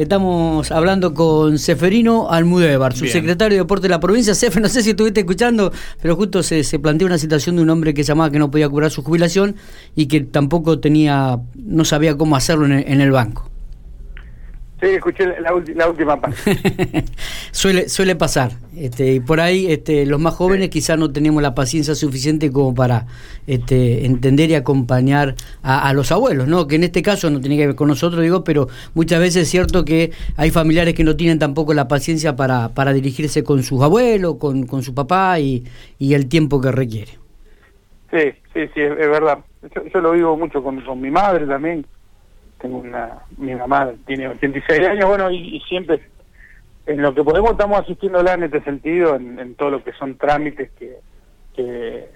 Estamos hablando con Seferino Almudévar, su secretario de Deporte de la provincia. Sefer, no sé si estuviste escuchando, pero justo se, se planteó una situación de un hombre que llamaba que no podía cobrar su jubilación y que tampoco tenía, no sabía cómo hacerlo en el banco. Sí, escuché la, última parte. suele, suele pasar. Este, y por ahí este, los más jóvenes quizás no tenemos la paciencia suficiente como para este, entender y acompañar a, los abuelos, ¿no? Que en este caso no tiene que ver con nosotros, digo, pero muchas veces es cierto que hay familiares que no tienen tampoco la paciencia para, para dirigirse con sus abuelos, con, con su papá y, y el tiempo que requiere. Sí, sí, sí, es, verdad. Yo, lo vivo mucho con, con mi madre también tengo una, mi mamá tiene 86 años, bueno, y, siempre en lo que podemos estamos asistiéndola en este sentido, en, todo lo que son trámites que, que,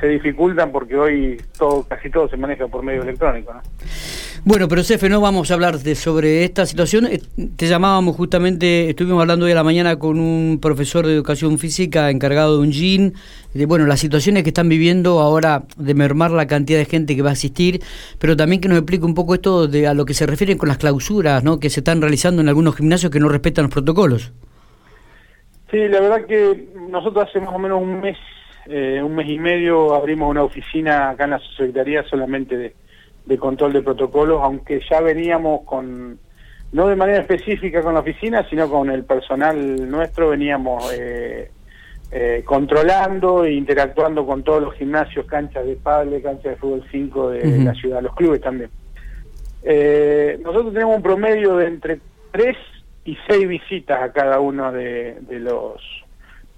se dificultan porque hoy todo casi todo se maneja por medio electrónico. ¿no? Bueno, pero Cefe, no vamos a hablar de, sobre esta situación. Eh, te llamábamos justamente, estuvimos hablando hoy a la mañana con un profesor de educación física encargado de un GIN, de bueno, las situaciones que están viviendo ahora de mermar la cantidad de gente que va a asistir, pero también que nos explique un poco esto de a lo que se refieren con las clausuras ¿no? que se están realizando en algunos gimnasios que no respetan los protocolos. Sí, la verdad que nosotros hace más o menos un mes, eh, un mes y medio abrimos una oficina acá en la Secretaría solamente de de control de protocolos, aunque ya veníamos con, no de manera específica con la oficina, sino con el personal nuestro, veníamos eh, eh, controlando e interactuando con todos los gimnasios, canchas de pádel, canchas de fútbol 5 de la ciudad, los clubes también. Eh, nosotros tenemos un promedio de entre 3 y 6 visitas a cada uno de, de los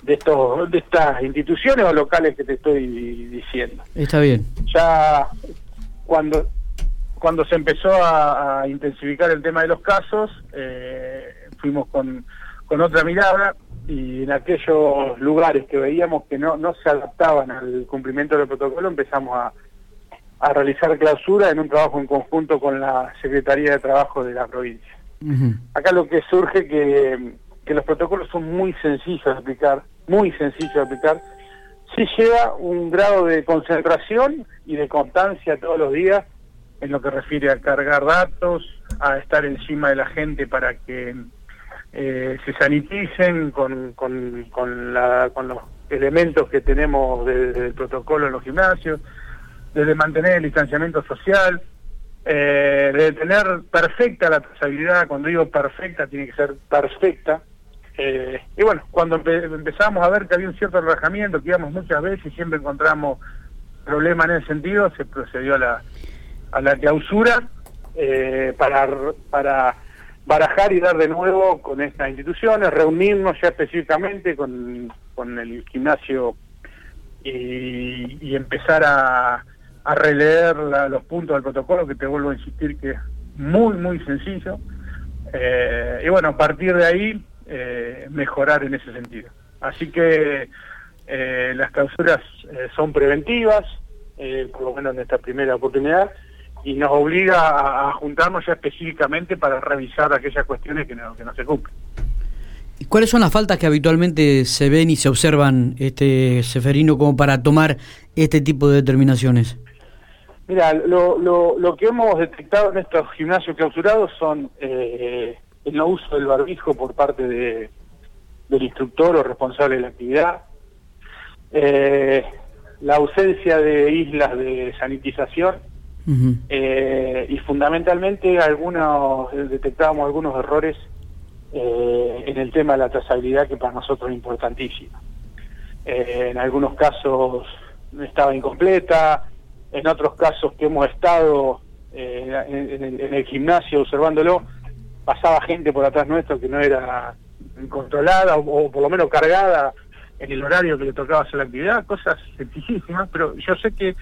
de estos de estas instituciones o locales que te estoy diciendo. Está bien. Ya cuando cuando se empezó a, intensificar el tema de los casos, eh, fuimos con, con otra mirada y en aquellos lugares que veíamos que no, no se adaptaban al cumplimiento del protocolo empezamos a, a realizar clausura en un trabajo en conjunto con la Secretaría de Trabajo de la provincia. Acá lo que surge que, que los protocolos son muy sencillos de aplicar, muy sencillos de aplicar, sí lleva un grado de concentración y de constancia todos los días en lo que refiere a cargar datos, a estar encima de la gente para que eh, se saniticen con, con, con, los elementos que tenemos desde el protocolo en los gimnasios, desde mantener el distanciamiento social, eh, de tener perfecta la trazabilidad, cuando digo perfecta tiene que ser perfecta, eh, y bueno, cuando empezamos a ver que había un cierto relajamiento, que íbamos muchas veces y siempre encontramos problemas en ese sentido, se procedió a la a la clausura eh, para, para barajar y dar de nuevo con estas instituciones, reunirnos ya específicamente con, con el gimnasio y, empezar a, a releer los puntos del protocolo, que te vuelvo a insistir que es muy, muy sencillo. Eh, y bueno, a partir de ahí, eh, mejorar en ese sentido. Así que las clausuras son preventivas, por lo menos en esta primera oportunidad, y nos obliga a, juntarnos ya específicamente para revisar aquellas cuestiones que no, que no se cumplen. ¿Cuáles son las faltas que habitualmente se ven y se observan, este Seferino, como para tomar este tipo de determinaciones? Mira, lo, lo, lo que hemos detectado en estos gimnasios clausurados son eh, el no uso del barbijo por parte de, del instructor o responsable de la actividad, eh, la ausencia de islas de sanitización, eh, y fundamentalmente algunos detectábamos algunos errores eh, en el tema de la trazabilidad que para nosotros es importantísima. Eh, en algunos casos estaba incompleta, en otros casos que hemos estado en, el gimnasio observándolo, pasaba gente por atrás nuestro que no era controlada o, o, por lo menos cargada en el horario que le tocaba hacer la actividad, cosas sencillísimas, pero yo sé que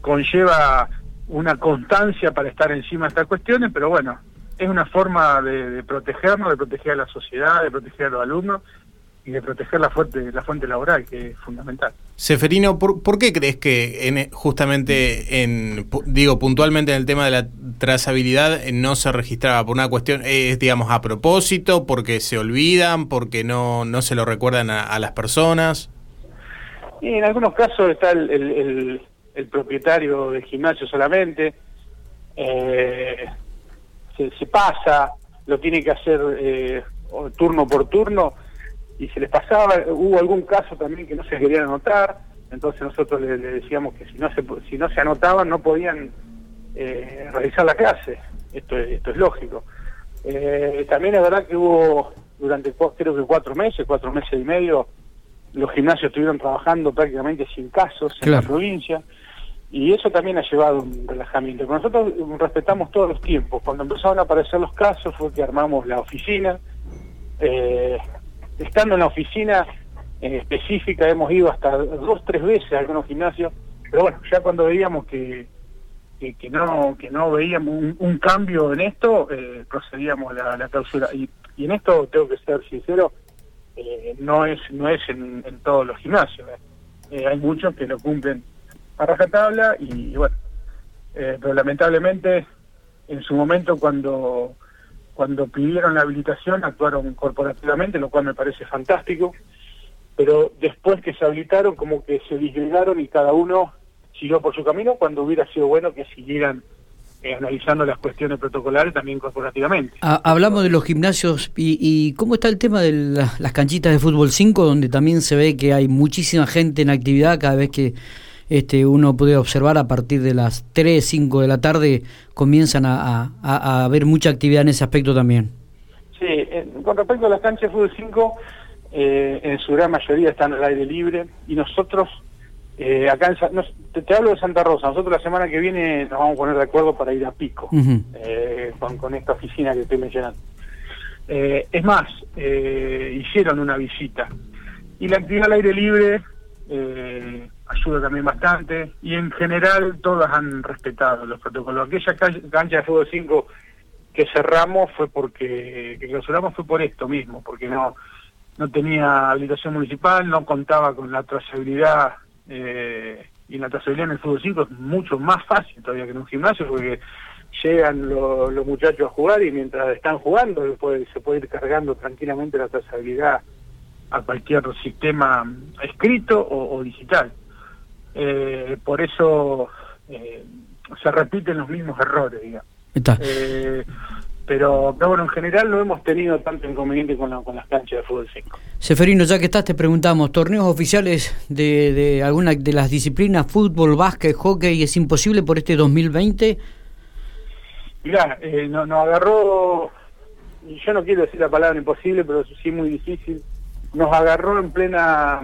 conlleva una constancia para estar encima de estas cuestiones, pero bueno, es una forma de, protegernos, de proteger a la sociedad, de proteger a los alumnos y de proteger la fuente, la fuente laboral, que es fundamental. Seferino, ¿por, qué crees que en, justamente, en digo puntualmente en el tema de la trazabilidad eh, no se registraba? ¿Por una cuestión, es digamos a propósito, porque se olvidan, porque no, no se lo recuerdan a, las personas? Y en algunos casos está el el propietario del gimnasio solamente, eh, se, pasa, lo tiene que hacer eh, turno por turno y se les pasaba, hubo algún caso también que no se querían anotar, entonces nosotros le, decíamos que si no se si no se anotaban no podían eh, realizar la clase, esto es, esto es lógico. Eh, también es verdad que hubo durante creo que cuatro meses, cuatro meses y medio, los gimnasios estuvieron trabajando prácticamente sin casos en la provincia y eso también ha llevado un relajamiento. nosotros respetamos todos los tiempos. Cuando empezaron a aparecer los casos fue que armamos la oficina. Eh, estando en la oficina específica hemos ido hasta dos, tres veces a algunos gimnasios, pero bueno, ya cuando veíamos que, que, no que no veíamos un, cambio en esto, eh, procedíamos a la, clausura. Y, y, en esto tengo que ser sincero, eh, no es no es en, todos los gimnasios. Eh. hay muchos que lo cumplen a rajatabla y, bueno, pero lamentablemente en su momento cuando cuando pidieron la habilitación actuaron corporativamente, lo cual me parece fantástico, pero después que se habilitaron como que se disgregaron y cada uno siguió por su camino cuando hubiera sido bueno que siguieran eh, analizando las cuestiones protocolares también corporativamente. Ah, hablamos de los gimnasios y, cómo está el tema de las canchitas de fútbol 5, donde también se ve que hay muchísima gente en actividad cada vez que este, uno puede observar a partir de las 3, 5 de la tarde comienzan a, a, haber mucha actividad en ese aspecto también. Sí, eh, con respecto a las canchas de fútbol 5, eh, en su gran mayoría están al aire libre y nosotros eh, acá en, te, hablo de Santa Rosa, nosotros la semana que viene nos vamos a poner de acuerdo para ir a Pico, eh, con, esta oficina que estoy mencionando. Eh, es más, hicieron una visita y la actividad al aire libre ayuda también bastante y en general todas han respetado los protocolos. Aquella cancha de fútbol 5 que cerramos fue porque, que clausuramos fue por esto mismo, porque no no tenía habilitación municipal, no contaba con la trazabilidad eh, y la trazabilidad en el fútbol 5 es mucho más fácil todavía que en un gimnasio porque llegan los muchachos a jugar y mientras están jugando se puede ir cargando tranquilamente la trazabilidad a cualquier sistema escrito o, digital. Eh, por eso eh, se repiten los mismos errores, digamos. Eh, pero, bueno, en general no hemos tenido tanto inconveniente con, con las canchas de fútbol 5. Seferino, ya que estás, te preguntamos, ¿torneos oficiales de, de alguna de las disciplinas, fútbol, básquet, hockey, es imposible por este 2020? Mirá, eh, nos agarró, yo no quiero decir la palabra imposible, pero sí muy difícil, nos agarró en plena...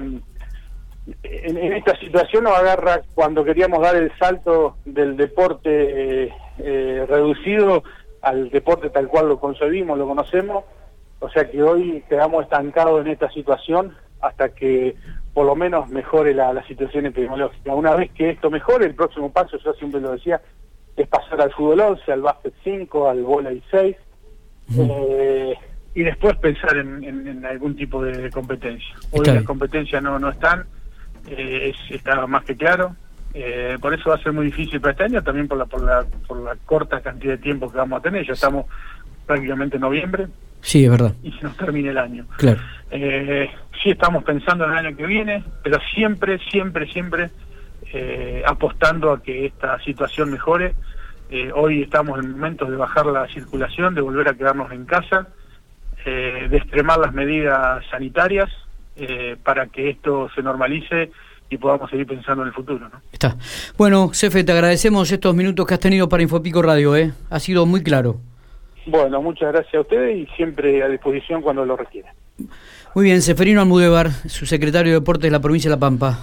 En, esta situación nos agarra cuando queríamos dar el salto del deporte eh, reducido al deporte tal cual lo concebimos, lo conocemos, o sea que hoy quedamos estancados en esta situación hasta que por lo menos mejore la, situación epidemiológica. Una vez que esto mejore, el próximo paso, yo siempre lo decía, es pasar al fútbol 11, al básquet 5, al volei 6, eh, y después pensar en, algún tipo de competencia. Hoy las competencias no, no están, eh, está más que claro, eh, por eso va a ser muy difícil para este año, también por la, por la, por la corta cantidad de tiempo que vamos a tener. Ya estamos prácticamente en noviembre. Sí, es verdad. Y se nos termine el año. Claro. Eh, sí estamos pensando en el año que viene, pero siempre, siempre, siempre eh, apostando a que esta situación mejore. Eh, hoy estamos en momentos de bajar la circulación, de volver a quedarnos en casa, de extremar las medidas sanitarias para que esto se normalice y podamos seguir pensando en el futuro. ¿no? Está. Bueno, Cefe, te agradecemos estos minutos que has tenido para Infopico Radio, ¿eh? ha sido muy claro. Bueno, muchas gracias a ustedes y siempre a disposición cuando lo requieran. Muy bien, Seferino Almudevar, su secretario de Deportes de la provincia de La Pampa.